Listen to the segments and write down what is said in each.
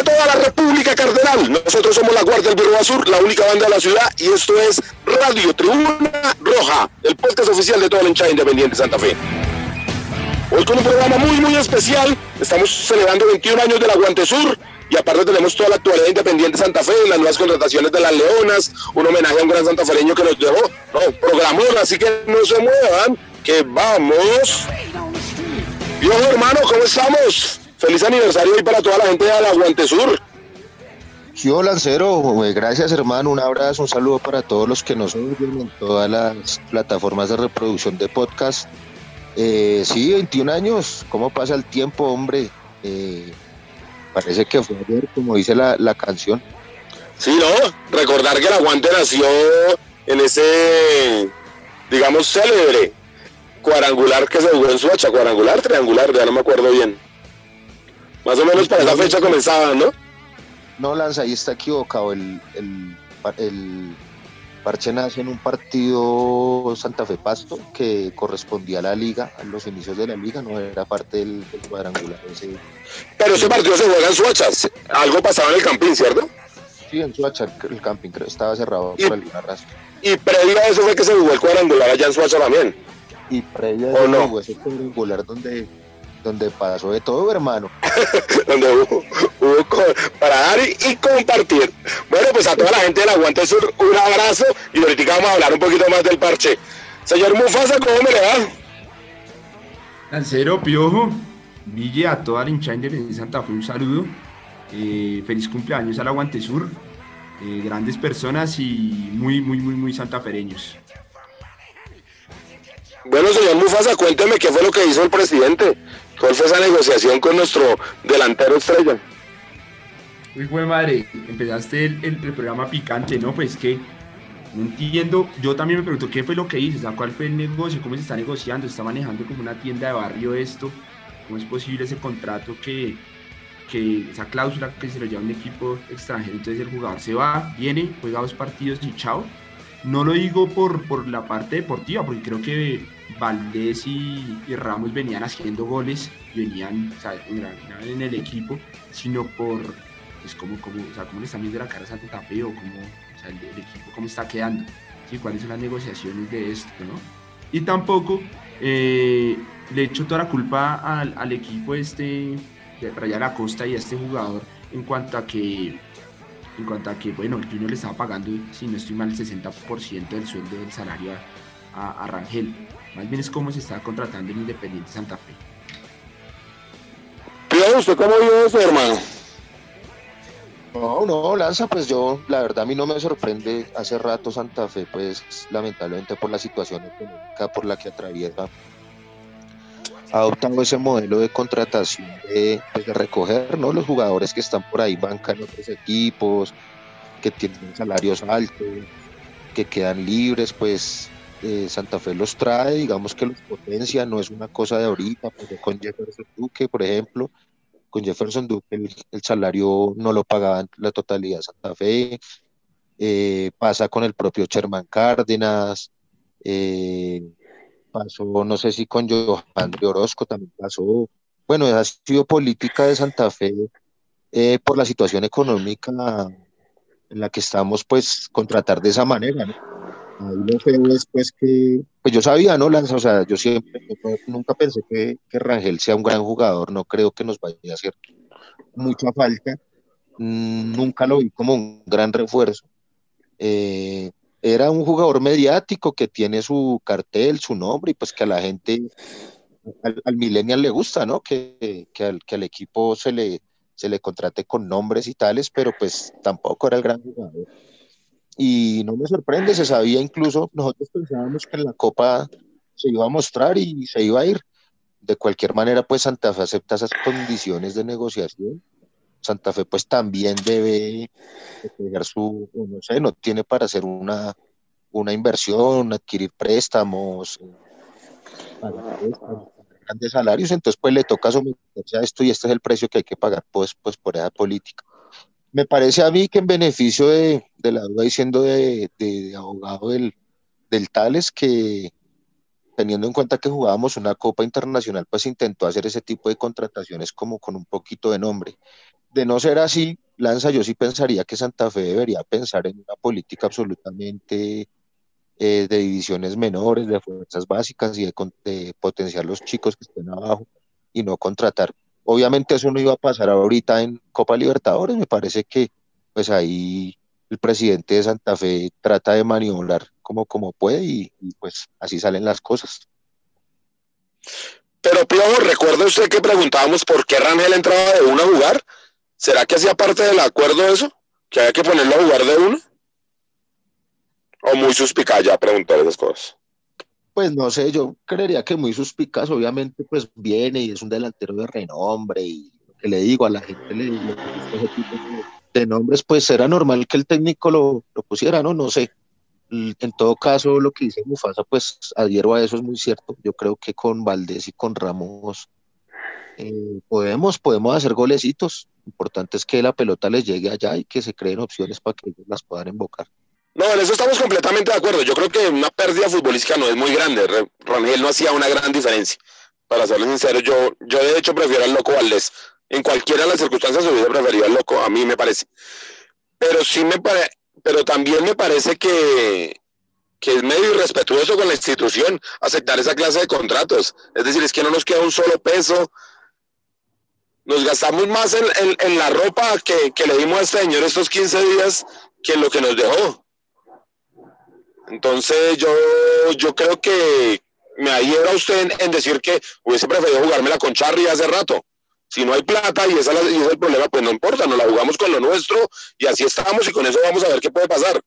A toda la República Cardenal. Nosotros somos la Guardia del Birro Azul, la única banda de la ciudad, y esto es Radio Tribuna Roja, el podcast oficial de toda la hinchada independiente de Santa Fe. Hoy con un programa muy, muy especial. Estamos celebrando 21 años del Aguante Sur y aparte tenemos toda la actualidad independiente de Santa Fe, las nuevas contrataciones de las Leonas, un homenaje a un gran santafereño que nos dejó, no, programón, así que no se muevan, que vamos. Viejo hermano, ¿cómo estamos? Feliz aniversario hoy para toda la gente del Aguante Sur. Yo, Lancero, eh, gracias hermano, un abrazo, un saludo para todos los que nos oyen en todas las plataformas de reproducción de podcast. Eh, sí, 21 años, ¿cómo pasa el tiempo, hombre? Eh, parece que fue ayer, como dice la, la canción. Sí, ¿no? Recordar que el Aguante nació en ese, digamos, célebre cuadrangular que se jugó en Suacha, cuadrangular, triangular, ya no me acuerdo bien. Más o menos para esa fecha comenzaban, ¿no? No, Lanza, ahí está equivocado. El, el, el Parche nace en un partido Santa Fe Pasto que correspondía a la liga, a los inicios de la liga, no era parte del, del cuadrangular. Ese, Pero ese partido se juega en Suacha. Algo pasaba en el campín, ¿cierto? sí, en Suacha, el, camping creo estaba cerrado Y- por alguna razón. Y previo a eso fue que se jugó el cuadrangular allá en Suacha también. Y previa ¿O a no? eso, ese cuadrangular donde, donde pasó de todo, hermano. donde hubo, para dar y, y compartir. Bueno, pues a toda la gente del Aguante Sur, un abrazo y ahorita vamos a hablar un poquito más del parche. Señor Mufasa, ¿cómo me le va? Lancero, Piojo, Ville, a toda la hinchada de Santa Fe, un saludo. Eh, feliz cumpleaños al Aguante Sur. Eh, grandes personas y muy, muy, muy, muy santafereños. Bueno, señor Mufasa, cuénteme qué fue lo que hizo el presidente. ¿Cuál fue esa negociación con nuestro delantero estrella? Uy, güey, madre, empezaste el, el- programa picante, ¿no? Pues que no entiendo. Yo también me pregunto qué fue lo que hizo, o sea, cuál fue el negocio, cómo se está negociando, está manejando como una tienda de barrio esto, cómo es posible ese contrato que, que esa cláusula que se lo lleva un equipo extranjero, entonces el jugador se va, viene, juega dos partidos y chao. No lo digo por, por la parte deportiva, porque creo que Valdés y, Ramos venían haciendo goles venían en, la- el equipo, sino por pues cómo, cómo, o sea, cómo le están viendo la cara a Santa Fe o cómo sea, el, equipo cómo está quedando, ¿sí? cuáles son las negociaciones de esto, ¿no? Y tampoco eh, le echo toda la culpa al, al equipo este de Rayar Acosta y a este jugador en cuanto a que en cuanto a que bueno el Junior le estaba pagando si no estoy mal el 60% del sueldo del salario a, a, a Rangel. Más bien es cómo se está contratando el Independiente Santa Fe. Pío, ¿usted cómo vio eso, hermano? No, no, Lanza, pues yo, la verdad a mí no me sorprende hace rato Santa Fe, pues lamentablemente por la situación económica por la que atraviesa, ha adoptado ese modelo de contratación de, pues, de recoger ¿no? los jugadores que están por ahí, banca en otros equipos, que tienen salarios altos, que quedan libres, pues eh, Santa Fe los trae, digamos que los potencia, no es una cosa de ahorita, pues, con Jefferson Duque, por ejemplo, con Jefferson Duque el, el salario no lo pagaban la totalidad de Santa Fe, eh, pasa con el propio Sherman Cárdenas, eh, pasó, no sé si con Johan de Orozco también pasó, bueno, ha sido política de Santa Fe eh, por la situación económica en la que estamos, pues, contratar de esa manera, ¿no? Ahí lo feo es pues que, pues yo sabía, ¿no, Lanza? O sea, yo siempre, nunca pensé que, que Rangel sea un gran jugador, no creo que nos vaya a hacer mucha falta, Mm, nunca lo vi como un gran refuerzo. Eh, era un jugador mediático que tiene su cartel, su nombre, y pues que a la gente, al, al millennial le gusta, ¿no? Que, que, al, que al equipo se le, se le contrate con nombres y tales, pero pues tampoco era el gran jugador. Y no me sorprende, se sabía incluso, nosotros pensábamos que en la Copa se iba a mostrar y se iba a ir. De cualquier manera, pues Santa Fe acepta esas condiciones de negociación. Santa Fe pues también debe pegar su, no sé, no tiene para hacer una, una inversión, adquirir préstamos, pagar grandes salarios, entonces pues le toca someterse a esto y este es el precio que hay que pagar pues, pues por esa política. Me parece a mí que en beneficio de, de la duda diciendo de, de, abogado del, del Tales que teniendo en cuenta que jugábamos una Copa Internacional, pues intentó hacer ese tipo de contrataciones como con un poquito de nombre. De no ser así, Lanza, yo sí pensaría que Santa Fe debería pensar en una política absolutamente eh, de divisiones menores, de fuerzas básicas y de, potenciar los chicos que estén abajo y no contratar. Obviamente eso no iba a pasar ahorita en Copa Libertadores, me parece que pues ahí el presidente de Santa Fe trata de maniobrar como, como puede y, y pues así salen las cosas. Pero Piojo, ¿recuerda usted que preguntábamos por qué Rangel entraba de uno a jugar? ¿Será que hacía parte del acuerdo eso? ¿Que había que ponerlo a jugar de uno? ¿O muy suspicaz ya preguntar esas cosas? Pues no sé, yo creería que muy suspicaz, obviamente pues viene y es un delantero de renombre y lo que le digo a la gente, le digo, de nombres, pues era normal que el técnico lo, lo, pusiera, ¿no? No sé. En todo caso, lo que dice Mufasa, pues adhiero a eso, es muy cierto. Yo creo que con Valdés y con Ramos eh, podemos, podemos hacer golecitos. Importante es que la pelota les llegue allá y que se creen opciones para que ellos las puedan invocar. No, en eso estamos completamente de acuerdo. Yo creo que una pérdida futbolística no es muy grande. Rangel no hacía una gran diferencia. Para serles sincero, yo, yo de hecho prefiero al loco Valdés en cualquiera de las circunstancias hubiera preferido al loco, a mí me parece. Pero sí me parece, pero también me parece que, que es medio irrespetuoso con la institución aceptar esa clase de contratos. Es decir, es que no nos queda un solo peso. Nos gastamos más en, en, en la ropa que, que, le dimos a este señor estos 15 días que en lo que nos dejó. Entonces yo, yo creo que me adhiero a usted en, en decir que hubiese preferido jugármela con Charlie hace rato si no hay plata y ese es el problema, pues no importa, nos la jugamos con lo nuestro y así estamos y con eso vamos a ver qué puede pasar.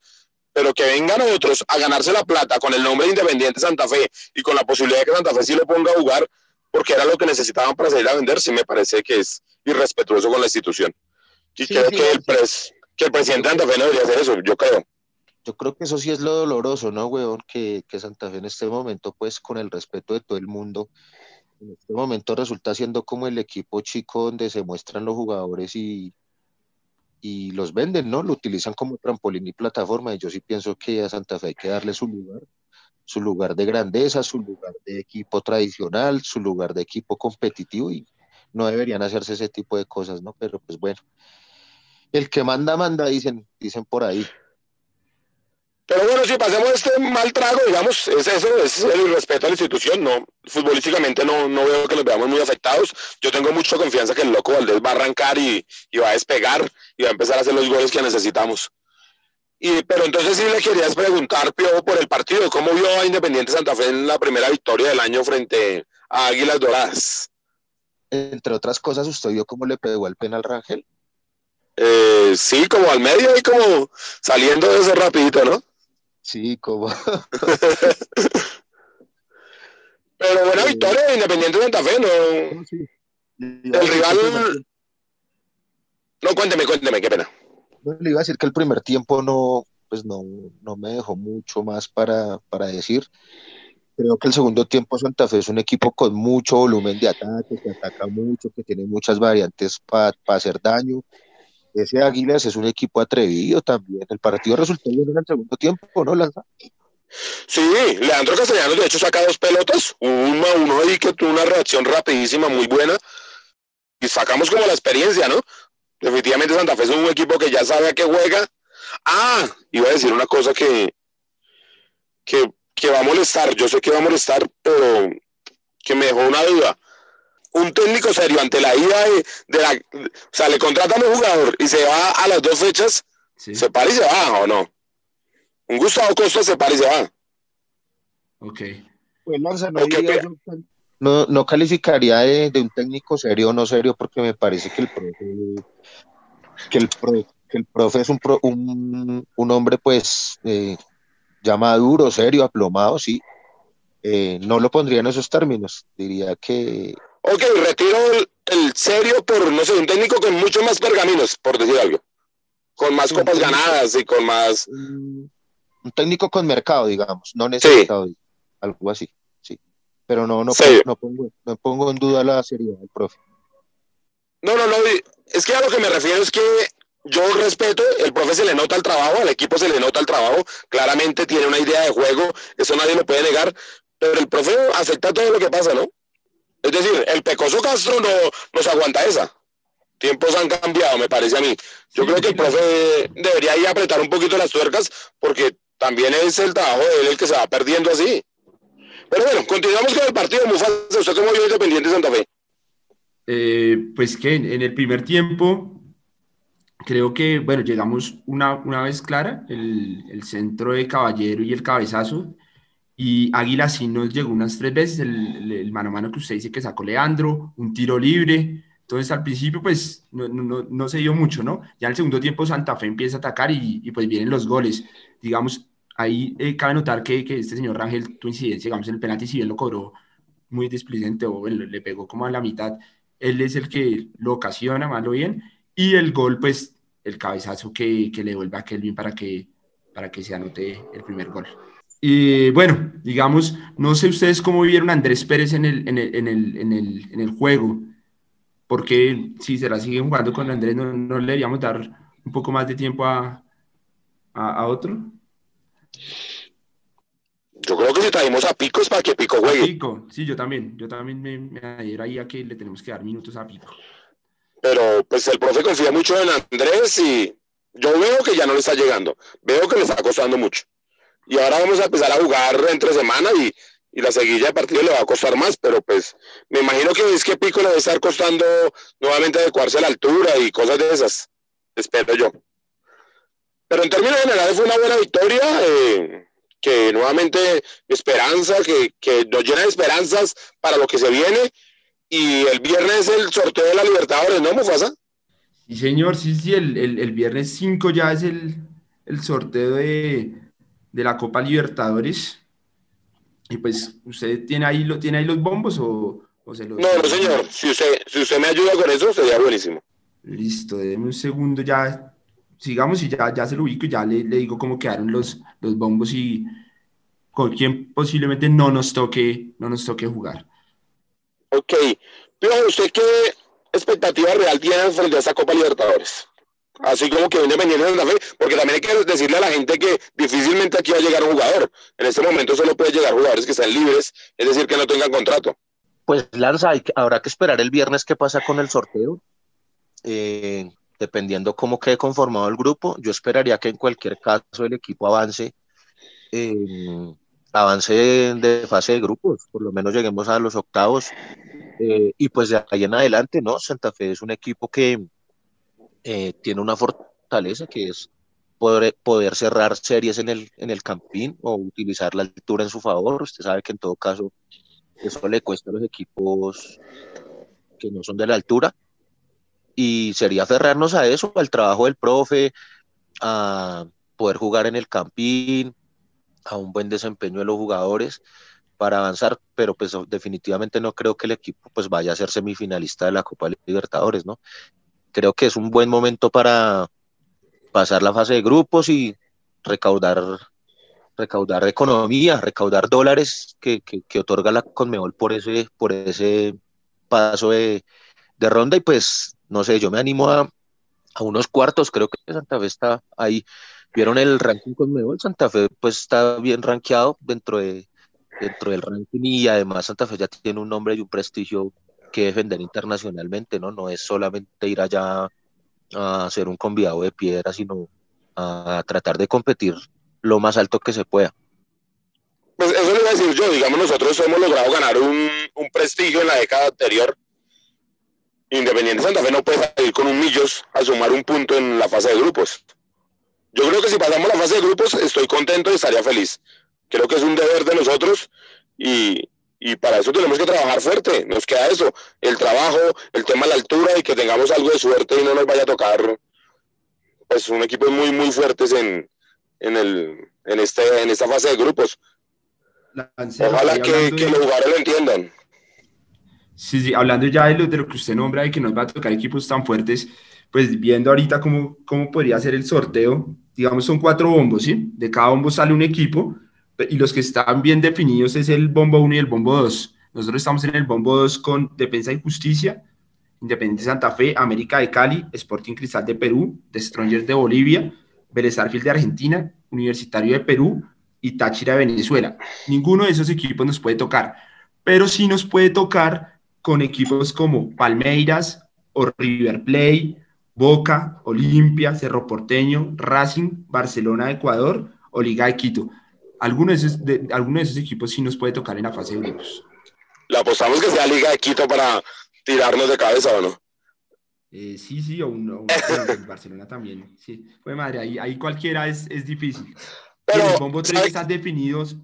Pero que vengan otros a ganarse la plata con el nombre de Independiente Santa Fe y con la posibilidad de que Santa Fe sí lo ponga a jugar porque era lo que necesitaban para salir a vender, sí me parece que es irrespetuoso con la institución. Y sí, creo sí, que, el pres, que el presidente de Santa Fe no debería hacer eso, yo creo. Yo creo que eso sí es lo doloroso, ¿no, weón? Que, que Santa Fe en este momento, pues con el respeto de todo el mundo, en este momento resulta siendo como el equipo chico donde se muestran los jugadores y, y los venden, ¿no? Lo utilizan como trampolín y plataforma y yo sí pienso que a Santa Fe hay que darle su lugar, su lugar de grandeza, su lugar de equipo tradicional, su lugar de equipo competitivo y no deberían hacerse ese tipo de cosas, ¿no? Pero pues bueno, el que manda, manda, dicen, dicen por ahí. Pero bueno, si pasemos este mal trago, digamos, es eso, es el respeto a la institución, no, futbolísticamente no, no veo que los veamos muy afectados. Yo tengo mucha confianza que el loco Valdés va a arrancar y, y va a despegar y va a empezar a hacer los goles que necesitamos. Y, pero entonces sí le querías preguntar, Pio, por el partido, ¿cómo vio a Independiente Santa Fe en la primera victoria del año frente a Águilas Doradas? Entre otras cosas, ¿usted vio cómo le pegó el penal Rangel? Eh, sí, como al medio y como saliendo de eso rapidito, ¿no? Sí, como. Pero buena victoria de Independiente de Santa Fe, ¿no? Sí. El rival. No, cuénteme, cuénteme, qué pena. No, le iba a decir que el primer tiempo no, pues no, no me dejó mucho más para, para decir. Creo que el segundo tiempo Santa Fe es un equipo con mucho volumen de ataque, que ataca mucho, que tiene muchas variantes para pa hacer daño ese Águilas es un equipo atrevido también. El partido resultó bien en el segundo tiempo, ¿no, Lanza? Sí, Leandro Castellanos de hecho saca dos pelotas, uno a uno ahí que tuvo una reacción rapidísima, muy buena, y sacamos como la experiencia, ¿no? Definitivamente Santa Fe es un equipo que ya sabe a qué juega. Ah, iba a decir una cosa que, que, que va a molestar, yo sé que va a molestar, pero que me dejó una duda un técnico serio ante la ida de, de la. O sea, le contratan a un jugador y se va a las dos fechas, sí. se para y se va, ¿o no? Un Gustavo Costa se para y se va. Ok. Pues Lanza, no, okay, no, no, calificaría de, de, un técnico serio o no serio porque me parece que el profe, que el profe, que el profe es un, pro, un, un, hombre pues eh, ya maduro, serio, aplomado, sí. Eh, no lo pondría en esos términos. Diría que ok, retiro el, el, serio por, no sé, un técnico con muchos más pergaminos, por decir algo. Con más copas ganadas y con más... Un técnico con mercado, digamos, no necesitado, sí. algo así, sí. Pero no, no, Sí. no, pongo, no pongo en duda la seriedad del profe. No, no, no. Es que a lo que me refiero es que yo respeto, el profe se le nota el trabajo, al equipo se le nota el trabajo, claramente tiene una idea de juego, eso nadie lo puede negar, pero el profe acepta todo lo que pasa, ¿no? Es decir, el pecoso Castro no nos aguanta esa. Tiempos han cambiado, me parece a mí. Yo Sí, creo que el profe debería ir a apretar un poquito las tuercas porque también es el trabajo de él el que se va perdiendo así. Pero bueno, continuamos con el partido. Mufasa, ¿usted cómo vio Independiente Santa Fe? Eh, pues que en, el primer tiempo, creo que, bueno, llegamos una, una vez clara, el, el centro de Caballero y el cabezazo, y Águila sí nos llegó unas tres veces, el, el- mano a mano que usted dice que sacó Leandro, un tiro libre, entonces al principio pues no, no- no se dio mucho, ¿no? Ya en el segundo tiempo Santa Fe empieza a atacar y, y pues vienen los goles, digamos, ahí eh, cabe notar que, que este señor Rangel, tu incidencia, digamos, en el penalti, si bien lo cobró muy displicente o le pegó como a la mitad, él es el que lo ocasiona, malo bien, y el gol, pues, el cabezazo que, que le vuelve a Kelvin para que, para que se anote el primer gol. Y bueno, digamos, no sé ustedes cómo vieron a Andrés Pérez en el, en el, en el, en el, en el juego, porque si se la siguen jugando con Andrés, ¿no, no le deberíamos dar un poco más de tiempo a, a, a otro? Yo creo que si traímos a Picos para que Pico A juegue. Pico, sí, yo también, yo también me, me adhiero ahí a que le tenemos que dar minutos a Pico. pero pues el profe confía mucho en Andrés y yo veo que ya no le está llegando, veo que le está costando mucho. Y ahora vamos a empezar a jugar entre semana y, y la seguilla de partido le va a costar más, pero pues me imagino que es que Pico le debe estar costando nuevamente adecuarse a la altura y cosas de esas, espero yo. Pero en términos generales fue una buena victoria, eh, que nuevamente esperanza, que, que nos llena de esperanzas para lo que se viene. Y el viernes el sorteo de la Libertadores, ¿no, Mufasa? Sí, señor, sí, sí, el, el, el viernes 5 ya es el, el sorteo de, de la Copa Libertadores. Y pues, ¿usted tiene ahí, lo, tiene ahí los bombos o, o se los... No, no, señor. Si usted, si usted me ayuda con eso, sería buenísimo. Listo, déme un segundo ya. Sigamos y ya, ya se lo ubico y ya le, le digo cómo quedaron los, los bombos y con quién posiblemente no nos toque, no nos toque jugar. Ok. Pero ¿usted qué expectativa real tiene frente a esta Copa Libertadores? Así como que Independiente de Santa Fe, porque también hay que decirle a la gente que difícilmente aquí va a llegar un jugador. En este momento solo puede llegar jugadores que están libres, es decir, que no tengan contrato. Pues Lanza, hay que- habrá que esperar el viernes qué pasa con el sorteo. Eh, dependiendo cómo quede conformado el grupo, yo esperaría que en cualquier caso el equipo avance, eh, avance de, fase de grupos, por lo menos lleguemos a los octavos. eh, y pues de ahí en adelante, ¿no? Santa Fe es un equipo que eh, tiene una fortaleza que es poder, poder cerrar series en el, en el campín o utilizar la altura en su favor. Usted sabe que en todo caso eso le cuesta a los equipos que no son de la altura. Y sería aferrarnos a eso, al trabajo del profe, a poder jugar en el campín, a un buen desempeño de los jugadores para avanzar, pero pues definitivamente no creo que el equipo pues vaya a ser semifinalista de la Copa Libertadores, ¿no? Creo que es un buen momento para pasar la fase de grupos y recaudar recaudar economía, recaudar dólares que, que, otorga la Conmebol por ese, por ese paso de, de ronda y pues no sé, yo me animo a, a unos cuartos, creo que Santa Fe está ahí. ¿Vieron el ranking Conmebol? Santa Fe pues está bien rankeado dentro de dentro del ranking y además Santa Fe ya tiene un nombre y un prestigio que defender internacionalmente, ¿no? No es solamente ir allá a hacer un convidado de piedra, sino a tratar de competir lo más alto que se pueda. Pues eso le a decir yo, digamos, nosotros hemos logrado ganar un, un prestigio en la década anterior. Independiente Santa Fe no puede salir con un millos a sumar un punto en la fase de grupos. Yo creo que si pasamos la fase de grupos, estoy contento y estaría feliz. Creo que es un deber de nosotros y, y para eso tenemos que trabajar fuerte. Nos queda eso, el trabajo, el tema de la altura y que tengamos algo de suerte y no nos vaya a tocar pues un equipo muy, muy fuertes en, en, el, en, este, en esta fase de grupos. Ojalá que, que los jugadores lo entiendan. Sí, sí, hablando ya de lo, de lo que usted nombra y que nos va a tocar equipos tan fuertes, pues viendo ahorita cómo, cómo podría ser el sorteo, digamos son cuatro bombos, ¿sí? De cada bombo sale un equipo y los que están bien definidos es el bombo 1 y el bombo 2. Nosotros estamos en el bombo 2 con Defensa y Justicia, Independiente Santa Fe, América de Cali, Sporting Cristal de Perú, The Strongers de Bolivia, Vélez de Argentina, Universitario de Perú y Táchira de Venezuela. Ninguno de esos equipos nos puede tocar, pero sí nos puede tocar con equipos como Palmeiras o River Plate, Boca, Olimpia, Cerro Porteño, Racing, Barcelona de Ecuador o Liga de Quito. Algunos de esos, de, alguno de esos equipos sí nos puede tocar en la fase de grupos. ¿Le apostamos que sea Liga de Quito para tirarnos de cabeza o no? Eh, sí, sí, o un, o Barcelona también. Sí, pues madre, ahí, ahí cualquiera es, es difícil. Pero, el bombo 3 están definidos.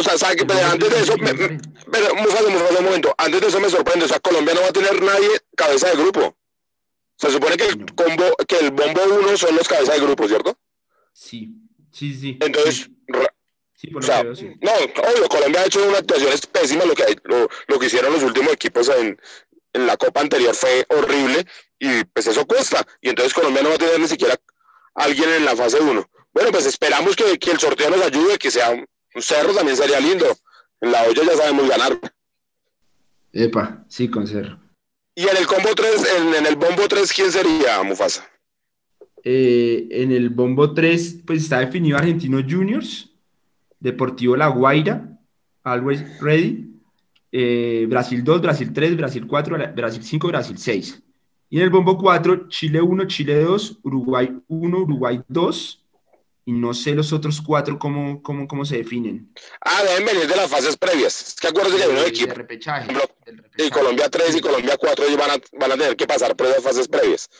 O sea, ¿sabe que pero antes de eso, me, me, pero, un momento, antes de eso me sorprende, o sea, Colombia no va a tener nadie cabeza de grupo. Se supone que el, combo, que el bombo 1 son los cabezas de grupo, ¿cierto? Sí, sí, sí. Entonces, sí. por o sea, veo, sí. no, obvio, Colombia ha hecho una actuación pésima, lo que, lo, lo que hicieron los últimos equipos en, en la Copa anterior fue horrible y pues eso cuesta. Y entonces Colombia no va a tener ni siquiera alguien en la fase 1. Bueno, pues esperamos que, que, el sorteo nos ayude, que sea un cerro también sería lindo. En la olla ya sabemos ganar. Epa, sí, con cerro. Y en el combo 3, en, en el bombo 3, ¿quién sería Mufasa? Eh, en el bombo 3, pues está definido Argentinos Juniors, Deportivo La Guaira, Always Ready, eh, Brasil 2, Brasil 3, Brasil 4, Brasil 5, Brasil 6. Y en el bombo 4, Chile 1, Chile 2, Uruguay 1, Uruguay 2, y no sé los otros cuatro cómo, cómo, cómo se definen. Ah, deben venir de las fases previas. Es que acuérdense que hay un equipo. Repechaje, Y Colombia 3 y Colombia 4 ellos van a, van a tener que pasar por esas fases previas.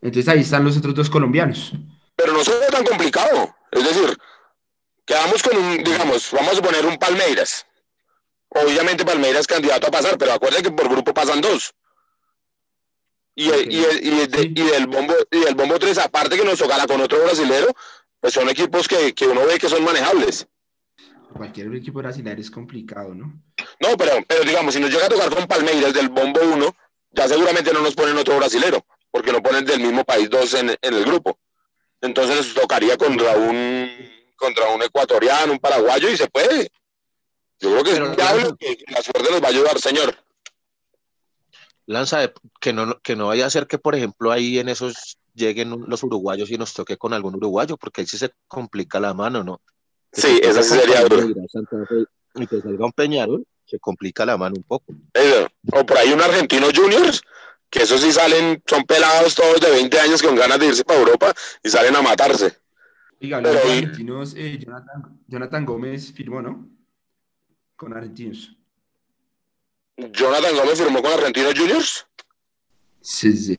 Entonces ahí están los otros dos colombianos. Pero no será tan complicado. Es decir, quedamos con un, digamos, vamos a poner un Palmeiras. Obviamente Palmeiras es candidato a pasar, pero acuérdense que por grupo pasan dos. Y, okay. y, y, y, y, del bombo, y del bombo 3, aparte que nos tocará con otro brasilero, pues son equipos que, que uno ve que son manejables. Cualquier equipo brasileño es complicado, ¿no? No, pero, pero digamos, si nos llega a tocar con Palmeiras del bombo 1, ya seguramente no nos ponen otro brasilero, porque no ponen del mismo país dos en, en el grupo. Entonces nos tocaría contra un contra un ecuatoriano, un paraguayo, y se puede. Yo creo que pero, es que, que la suerte nos va a ayudar, señor. Lanza, que no, que no vaya a ser que, por ejemplo, ahí en esos lleguen los uruguayos y nos toque con algún uruguayo, porque ahí sí se complica la mano, ¿no? Que sí, esa sí sería duro. Y que salga un Peñarol, se complica la mano un poco. Eso. O por ahí un argentino juniors, que esos sí salen, son pelados todos de 20 años con ganas de irse para Europa y salen a matarse. Y los argentinos, eh, Jonathan, Jonathan Gómez firmó, ¿no? Con argentinos. ¿Jonathan Gómez firmó con Argentinos Juniors? Sí, sí.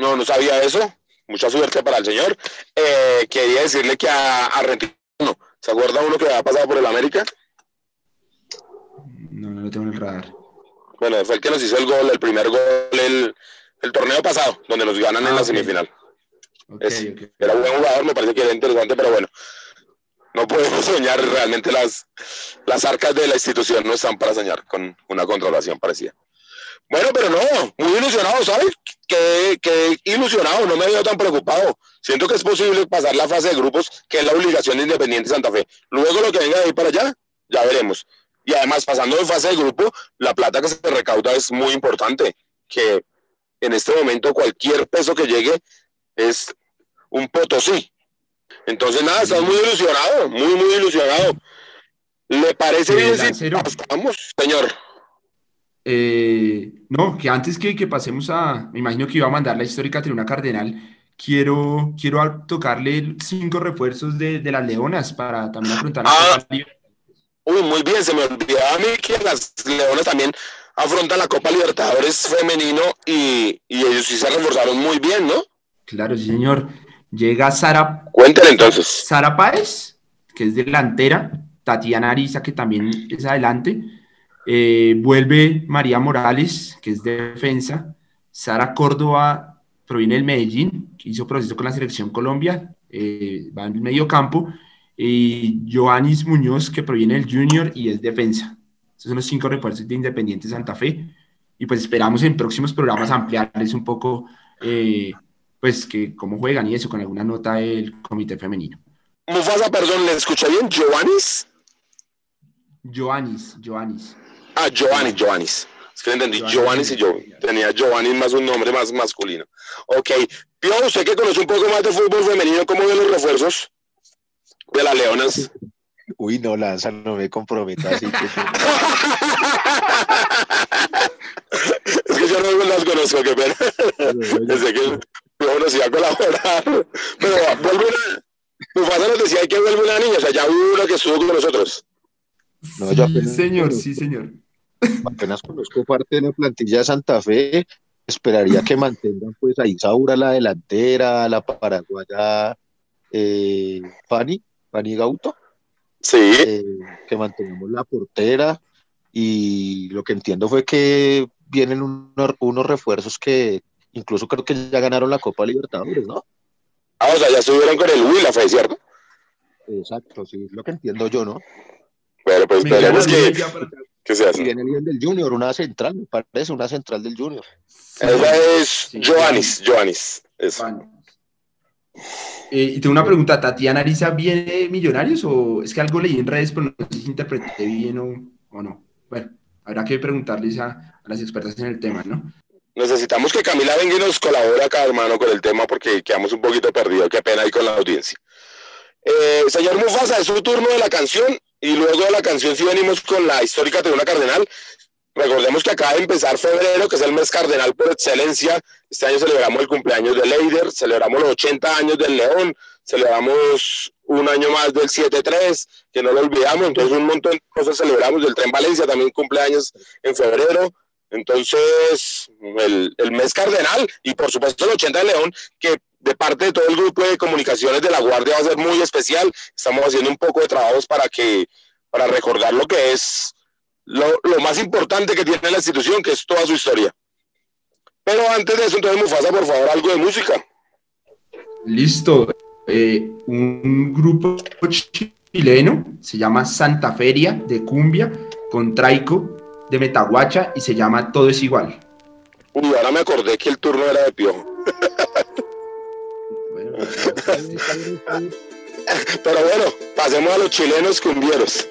No, no sabía eso. Mucha suerte para el señor. Eh, quería decirle que a Argentino, ¿se acuerda uno que había pasado por el América? No, no lo tengo en el radar. Bueno, fue el que nos hizo el gol, el primer gol, el, el torneo pasado, donde nos ganan ah, en la okay. semifinal. Okay, es, okay. Era un buen jugador, me parece que era interesante, pero bueno, no podemos soñar, realmente las, las arcas de la institución no están para soñar con una controlación parecida. Bueno, pero no, muy ilusionado, ¿sabes? Que, que ilusionado, no me veo tan preocupado. Siento que es posible pasar la fase de grupos, que es la obligación de Independiente Santa Fe. Luego lo que venga de ahí para allá, ya veremos. Y además, pasando de fase de grupo, la plata que se recauda es muy importante, que en este momento cualquier peso que llegue es un potosí. Entonces, nada, estás muy ilusionado, muy, muy ilusionado. ¿Le parece bien si pasamos, señor? Eh, no, que antes que, que, pasemos a, me imagino que iba a mandar la histórica Tribuna Cardenal, quiero, quiero tocarle cinco refuerzos de, de las Leonas para también afrontar ah, Uy, muy bien, se me olvidaba a mí que las Leonas también afrontan la Copa Libertadores femenino y, y ellos sí se reforzaron muy bien, ¿no? Claro, sí, señor. Llega Sara. Cuéntale entonces. Sara Páez, que es delantera. Tatiana Ariza, que también es adelante. Eh, vuelve María Morales, que es defensa. Sara Córdoba proviene del Medellín, que hizo proceso con la selección Colombia, eh, va en el medio campo. Y Joanis Muñoz, que proviene del Junior y es defensa. Esos son los cinco refuerzos de Independiente Santa Fe. Y pues esperamos en próximos programas ampliarles un poco, eh, pues, que cómo juegan y eso, con alguna nota del comité femenino. Mufasa, perdón, ¿le escuché bien? ¿Joanis? Joanis, Joanis. Ah, Giovanni, Giovannis. Es que entendí, Giovanni y yo. Tenía Giovanni más un nombre más masculino. Ok. Pio, usted que conoce un poco más de fútbol femenino, ¿cómo ven los refuerzos de las Leonas? Uy, no, Lanza, no me comprometa así. Que... es que yo no las conozco, qué pena. Desde que nos iba a colaborar. Pero vuelve una... Mufasa nos decía que vuelve una niña, o sea, ya hubo una que estuvo con nosotros. No, yo sí, apenas señor, sí, señor. Apenas conozco parte de la plantilla de Santa Fe, esperaría que mantengan pues a Isaura la delantera, la paraguaya eh, Fanny, Fanny Gauto, Sí. eh, que mantengamos la portera y lo que entiendo fue que vienen unos, unos refuerzos que incluso creo que ya ganaron la Copa Libertadores, ¿no? Ah, o sea, ya estuvieron con el Huila, fue cierto. Exacto, sí, es lo que entiendo yo, ¿no? Pero pues esperemos que, duda ya para- que se Y hace. viene alguien del Junior, una central, me parece, una central del Junior. Esa es Joanis, Joanis. Eso. Bueno. Eh, y tengo una pregunta, ¿Tatiana Ariza viene Millonarios o es que algo leí en redes, pero no sé si interpreté bien o, o no? Bueno, habrá que preguntarles a, a las expertas en el tema, ¿no? Necesitamos que Camila venga y nos colabore acá, hermano, con el tema porque quedamos un poquito perdidos. Qué pena ahí con la audiencia. Eh, señor Mufasa, es su turno de la canción y luego de la canción sí venimos con la histórica Tribuna Cardenal. Recordemos que acaba de empezar febrero, que es el mes cardenal por excelencia. Este año celebramos el cumpleaños de Leider, celebramos los 80 años del León, celebramos un año más del 7-3, que no lo olvidamos. Entonces, un montón de cosas celebramos. Del Tren Valencia también cumpleaños en febrero. Entonces, el, el mes cardenal y por supuesto el 80 de León, que de parte de todo el grupo de comunicaciones de la Guardia va a ser muy especial. Estamos haciendo un poco de trabajos para que para recordar lo que es lo, lo más importante que tiene la institución, que es toda su historia. Pero antes de eso, entonces Mufasa, por favor, algo de música. Listo. Eh, un grupo chileno se llama Santa Feria de Cumbia con Traico de Metaguacha y se llama Todo es igual. Uy, ahora me acordé que el turno era de Piojo. Pero bueno, pasemos a los chilenos cumbieros.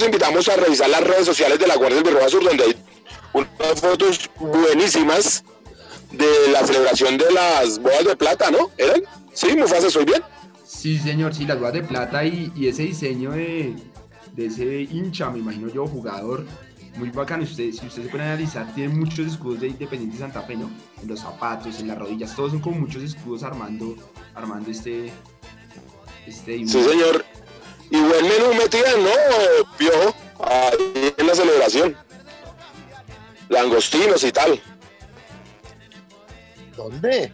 Los invitamos a revisar las redes sociales de la Guardia del Birroba Sur, donde hay unas fotos buenísimas de la celebración de las bodas de plata, ¿no? ¿Eran? Sí, Mufasa, ¿soy bien? Sí, señor, sí, las bodas de plata y, y ese diseño de, de ese hincha, me imagino yo, jugador, muy bacano. Usted, si usted se puede analizar, tiene muchos escudos de Independiente Santa Fe, ¿no? En los zapatos, en las rodillas, todos son como muchos escudos armando, armando este, este. Sí, señor. Y buen menú metían, ¿no? Piojo, ahí en la celebración. Langostinos y tal. ¿Dónde?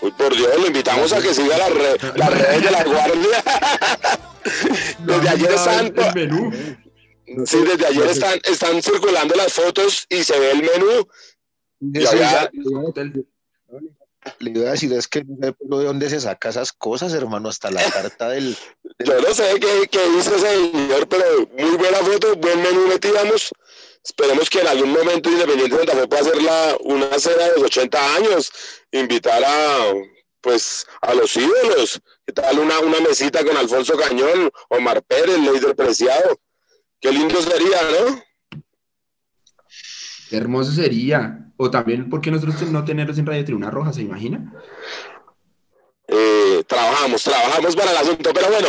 Uy, por Dios, lo invitamos a que siga las re- las redes de la Guardia. Desde ayer están, el sí, desde ayer están, están circulando las fotos y se ve el menú. Ya. Le iba a decir, es que de dónde se saca esas cosas, hermano, hasta la carta del... Yo no sé qué, hizo ese señor, pero muy buena foto, buen menú metíamos. Esperemos que en algún momento Independiente Santa Fe pueda hacer la, una cena de los 80 años, invitar a pues a los ídolos, ¿qué tal una, una mesita con Alfonso Cañón, Omar Pérez, líder preciado? Qué lindo sería, ¿no? Qué hermoso sería. O también, ¿por qué nosotros no tenerlos en Radio Tribuna Roja? ¿Se imagina? Eh, trabajamos, trabajamos para el asunto, pero bueno,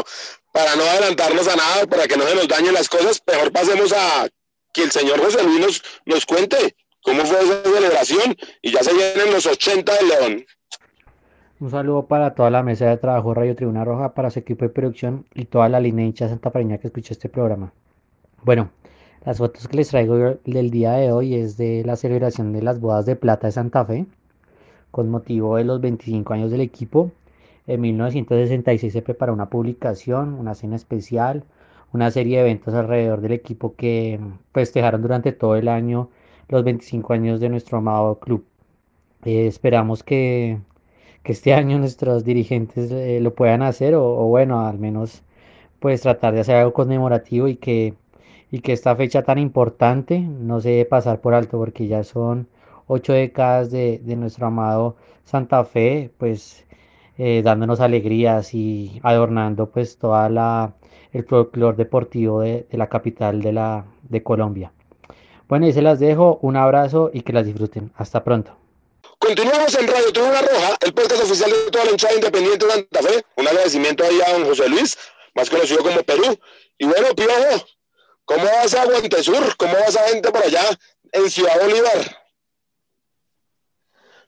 para no adelantarnos a nada, para que no se nos dañen las cosas, mejor pasemos a que el señor José Luis nos, nos cuente cómo fue esa celebración y ya se vienen los 80 del León. Un saludo para toda la mesa de trabajo de Radio Tribuna Roja, para su equipo de producción y toda la línea hincha santafereña que escucha este programa. Bueno, las fotos que les traigo del día de hoy es de la celebración de las bodas de plata de Santa Fe, con motivo de los 25 años del equipo. En 1966 se preparó una publicación, una cena especial, una serie de eventos alrededor del equipo que festejaron durante todo el año los 25 años de nuestro amado club. Eh, esperamos que, que este año nuestros dirigentes eh, lo puedan hacer o, o, bueno, al menos pues tratar de hacer algo conmemorativo y que, y que esta fecha tan importante no se debe pasar por alto porque ya son ocho décadas de, nuestro amado Santa Fe, pues eh, dándonos alegrías y adornando pues toda la el folclore deportivo de, de, la capital de, la, de Colombia. Bueno, y se las dejo, un abrazo y que las disfruten. Hasta pronto. Continuamos en Radio Tribuna Roja, el podcast oficial de toda la hinchada independiente de Santa Fe. Un agradecimiento ahí a don José Luis, más conocido como Perú. Y bueno, Piojo, ¿cómo va esa Sur? ¿Cómo va esa gente por allá en Ciudad Bolívar?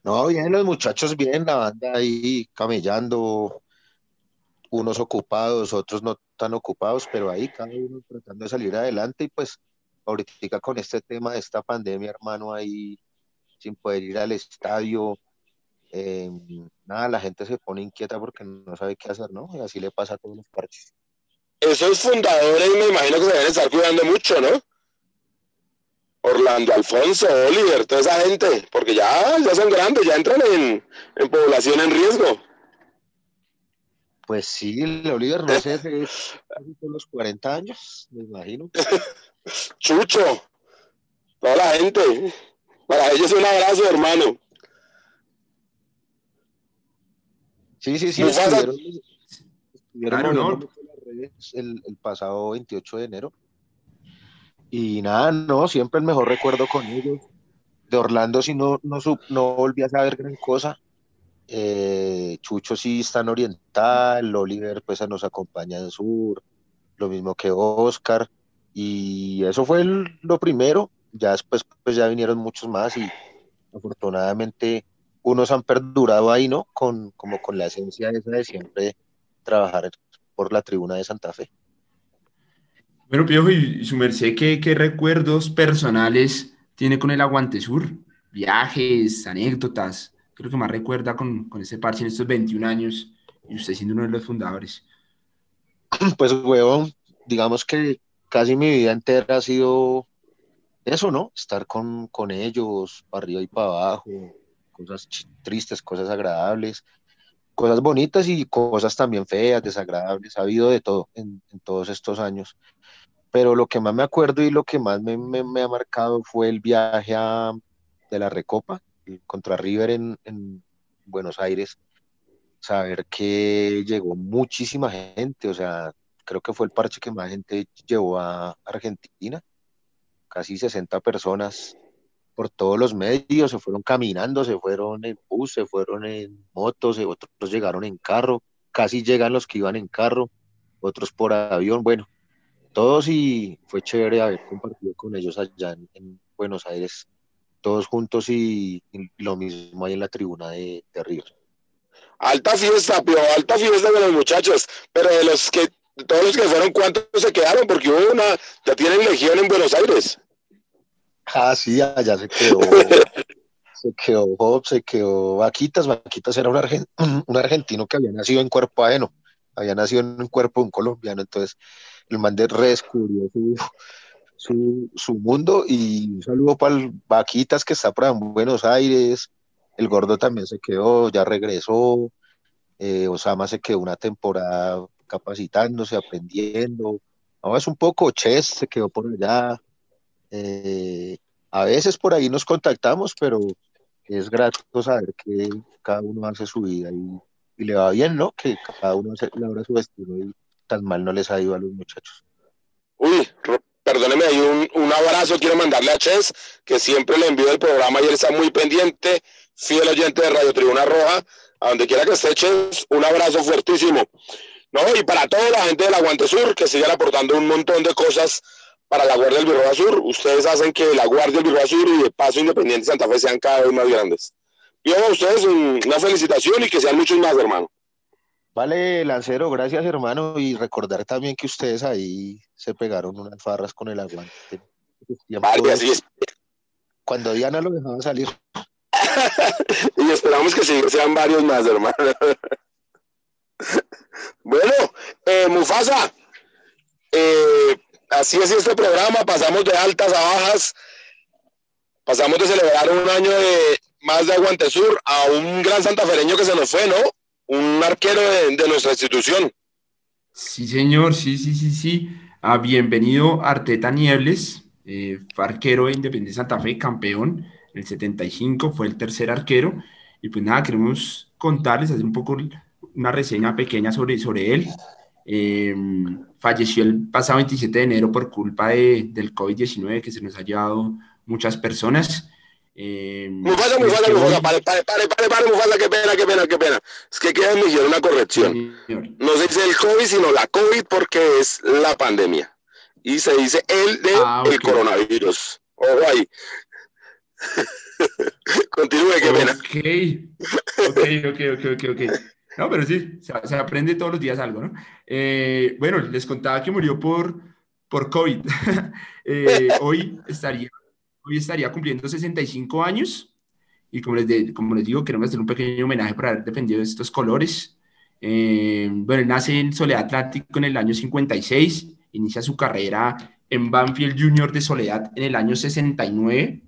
No, bien, los muchachos bien, la banda ahí camellando, unos ocupados, otros no tan ocupados, pero ahí cada uno tratando de salir adelante y pues ahorita con este tema de esta pandemia, hermano, ahí sin poder ir al estadio, eh, nada, la gente se pone inquieta porque no sabe qué hacer, ¿no? Y así le pasa a todos los parches. Esos fundadores me imagino que se deben estar cuidando mucho, ¿no? Orlando Alfonso, Oliver, toda esa gente, porque ya, ya son grandes, ya entran en, en población en riesgo. Pues sí, el Oliver, no sé, es por los 40 años, me imagino. Chucho, toda la gente. Para ellos un abrazo, hermano. Sí, sí, sí, estuvieron, estuvieron Claro, ¿no? El, el pasado 28 de enero. Y nada, no, siempre el mejor recuerdo con ellos. De Orlando sí no, no, no volví a saber gran cosa. Eh, Chucho sí está en Oriental, Oliver pues nos acompaña en Sur, lo mismo que Oscar. Y eso fue el- lo primero. Ya después pues ya vinieron muchos más y afortunadamente unos han perdurado ahí, ¿no? Con, como con la esencia esa de siempre trabajar por la tribuna de Santa Fe. Bueno, Piojo, y su merced, ¿qué, qué recuerdos personales tiene con el Aguante Sur? Viajes, anécdotas. Creo que más recuerda con, con ese parche en estos 21 años y usted siendo uno de los fundadores. Pues, huevón, digamos que casi mi vida entera ha sido eso, ¿no? Estar con, con ellos, para arriba y para abajo, cosas tristes, cosas agradables, cosas bonitas y cosas también feas, desagradables. Ha habido de todo en, en todos estos años. Pero lo que más me acuerdo y lo que más me, me- me ha marcado fue el viaje a- de la Recopa contra River en, en Buenos Aires, saber que llegó muchísima gente, o sea, creo que fue el parche que más gente llevó a Argentina, casi 60 personas por todos los medios, se fueron caminando, se fueron en bus, se fueron en motos, otros llegaron en carro, casi llegan los que iban en carro, otros por avión, bueno, todos y fue chévere haber compartido con ellos allá en, Buenos Aires, todos juntos y, lo mismo ahí en la tribuna de, de. Alta fiesta, Pio, alta fiesta con los muchachos, pero de los que, todos los que fueron, ¿cuántos se quedaron? Porque hubo una, ya tienen legión en Buenos Aires. Ah, sí, allá se quedó, se quedó Job, se quedó Vaquitas, Vaquitas era un, un argentino que había nacido en cuerpo ajeno, había nacido en un cuerpo de un colombiano, entonces el man de redescubrió su, su, su, mundo. Y un saludo para el Vaquitas que está por en Buenos Aires, el gordo también se quedó, ya regresó, eh, Osama se quedó una temporada capacitándose, aprendiendo, ahora es un poco Chess, se quedó por allá, eh, a veces por ahí nos contactamos, pero es grato saber que cada uno hace su vida y, le va bien, ¿no? Que cada uno hace, logra su destino y tan mal no les ha ido a los muchachos. Uy, perdóneme, hay un, un, abrazo quiero mandarle a Ches, que siempre le envío el programa y él está muy pendiente, fiel oyente de Radio Tribuna Roja, a donde quiera que esté Ches, un abrazo fuertísimo. No, y para toda la gente del Aguante Sur, que sigan aportando un montón de cosas para la Guardia del Birroa Sur. Ustedes hacen que la Guardia del Birroa Sur y el Paso Independiente Santa Fe sean cada vez más grandes. Yo a ustedes una felicitación y que sean muchos más, hermano. Vale, Lancero, gracias, hermano. Y recordar también que ustedes ahí se pegaron unas farras con el aguante. Vale, así es. Cuando Diana lo dejaba salir. y esperamos que sean varios más, hermano. bueno, eh, Mufasa, eh, así es este programa, pasamos de altas a bajas, pasamos de celebrar un año de más de Aguante Sur a un gran santafereño que se nos fue, ¿no? Un arquero de, nuestra institución. Sí, señor, sí, sí, sí, sí. Ah, bienvenido Arteta Niebles, eh, arquero de Independiente Santa Fe, campeón en el 75, fue el tercer arquero. Y pues nada, queremos contarles, hacer un poco una reseña pequeña sobre, sobre él. Eh, falleció el pasado 27 de enero por culpa de, del COVID-19 que se nos ha llevado muchas personas. Eh, Mufasa, Mufasa, Mufasa, pare, pare, pare, pare, pare, Mufasa, qué pena, qué pena, qué pena. Es que queda me una corrección. No se dice el COVID, sino la COVID porque es la pandemia. Y se dice el de ah, el coronavirus. Ojo ahí. Continúe, qué pena. Ok, ok, ok, ok, ok. No, pero sí, se, aprende todos los días algo, ¿no? Eh, bueno, les contaba que murió por, por COVID. Eh, hoy, estaría, hoy estaría cumpliendo 65 años y como les, como les digo, queremos hacer un pequeño homenaje por haber defendido estos colores. Eh, bueno, él nace en Soledad Atlántico en el año 56, inicia su carrera en Banfield Junior de Soledad en el año 69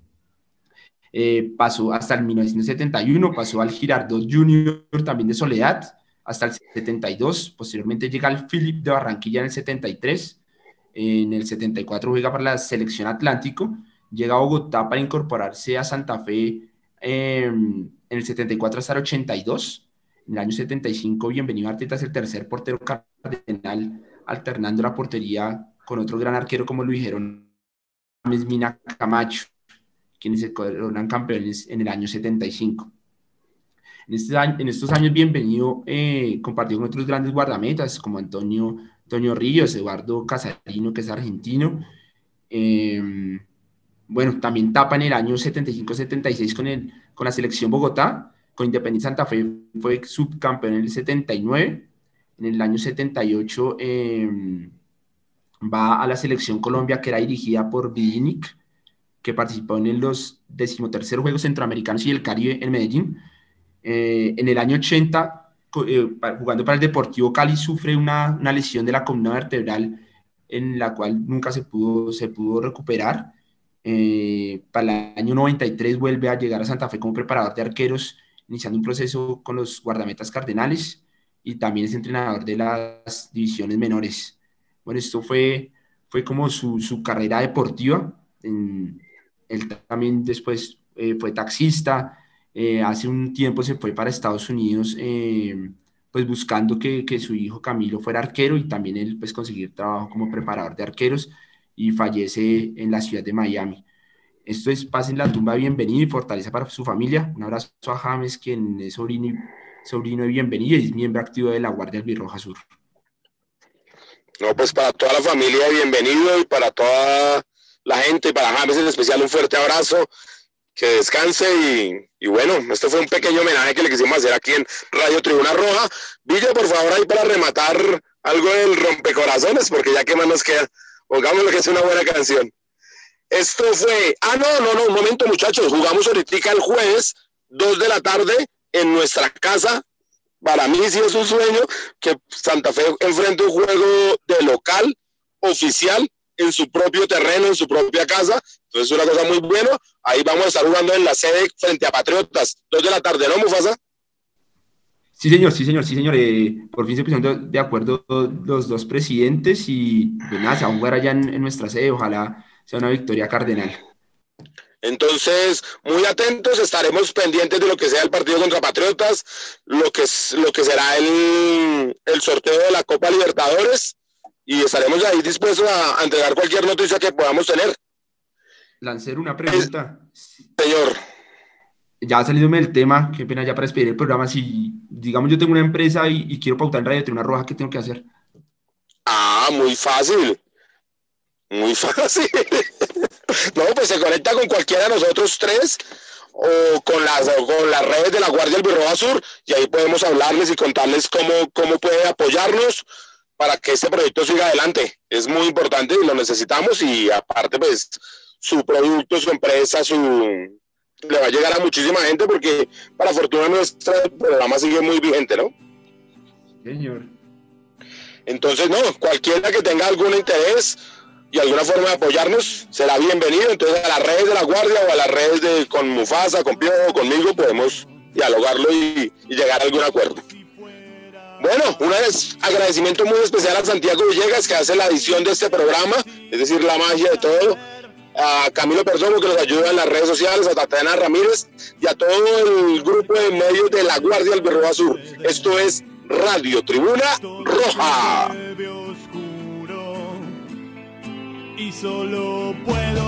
eh, pasó hasta el 1971, pasó al Girardot Junior también de Soledad hasta el 72, posteriormente llega al Philip de Barranquilla en el 73, en el 74 juega para la selección Atlántico, llega a Bogotá para incorporarse a Santa Fe em, en el 74 hasta el 82, en el año 75 Bienvenido Arteta es el tercer portero cardenal, alternando la portería con otro gran arquero como lo dijeron Mina Camacho quienes se coronan campeones en el año 75. En, este en estos años, bienvenido, eh, compartió con otros grandes guardametas como Antonio, Antonio Ríos, Eduardo Casarino, que es argentino. Eh, bueno, también tapa en el año 75-76 con, con la selección Bogotá, con Independiente Santa Fe fue subcampeón en el 79. En el año 78 eh, va a la selección Colombia, que era dirigida por Vidinic que participó en los decimoterceros Juegos Centroamericanos y el Caribe en Medellín. Eh, en el año 80, eh, jugando para el Deportivo Cali, sufre una, una, lesión de la columna vertebral en la cual nunca se pudo, se pudo recuperar. Eh, para el año 93 vuelve a llegar a Santa Fe como preparador de arqueros, iniciando un proceso con los guardametas cardenales y también es entrenador de las divisiones menores. Bueno, esto fue, fue como su, su carrera deportiva en, él también después eh, fue taxista, eh, hace un tiempo se fue para Estados Unidos eh, pues buscando que, que, su hijo Camilo fuera arquero y también él pues conseguir trabajo como preparador de arqueros y fallece en la ciudad de Miami. Esto es Paz en la Tumba, bienvenido y fortaleza para su familia. Un abrazo a James, quien es sobrino y, sobrino y bienvenido y es miembro activo de la Guardia Albirroja Sur. No, pues para toda la familia, bienvenido y para toda la gente, para James en especial, un fuerte abrazo, que descanse y, bueno, este fue un pequeño homenaje que le quisimos hacer aquí en Radio Tribuna Roja. Villa, por favor, ahí para rematar algo del rompecorazones, porque ya que más nos queda, pongámoslo que es una buena canción. Esto fue, ah, no, no, no, un momento muchachos, jugamos ahorita el jueves, dos de la tarde, en nuestra casa. Para mí sí es un sueño que Santa Fe enfrente un juego de local, oficial, en su propio terreno, en su propia casa. Entonces es una cosa muy buena. Ahí vamos a estar jugando en la sede frente a Patriotas, dos de la tarde, ¿no, Mufasa? Sí, señor, sí, señor, sí, señor. Eh, por fin se pusieron de acuerdo los dos presidentes y pues nada, se va a jugar allá en nuestra sede. Ojalá sea una victoria cardenal. Entonces, muy atentos, estaremos pendientes de lo que sea el partido contra Patriotas, lo que, es, lo que será el, sorteo de la Copa Libertadores y estaremos ahí dispuestos a, entregar cualquier noticia que podamos tener. Lancer una pregunta. señor. Ya ha salido el tema, qué pena ya para despedir el programa. Si, digamos, yo tengo una empresa y, y quiero pautar en Radio Tribuna Roja, ¿qué tengo que hacer? Ah, muy fácil muy fácil. no, pues se conecta con cualquiera de nosotros tres o con las, con las redes de la Guardia del Birroba Sur y ahí podemos hablarles y contarles cómo, cómo puede apoyarnos para que este proyecto siga adelante. Es muy importante y lo necesitamos y aparte pues su producto, su empresa, su le va a llegar a muchísima gente porque para fortuna nuestra el programa sigue muy vigente, ¿no? Señor. Entonces, no, cualquiera que tenga algún interés, y alguna forma de apoyarnos, será bienvenido. Entonces a las redes de la Guardia o a las redes de con Mufasa, con Piojo, conmigo, podemos dialogarlo y, llegar a algún acuerdo. Bueno, un agradecimiento muy especial a Santiago Villegas que hace la edición de este programa, es decir, la magia de todo. A Camilo Perdomo que nos ayuda en las redes sociales, a Tatiana Ramírez y a todo el grupo de medios de la Guardia del Berroa Sur. Esto es Radio Tribuna Roja y solo puedo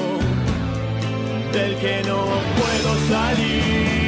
del que no puedo salir.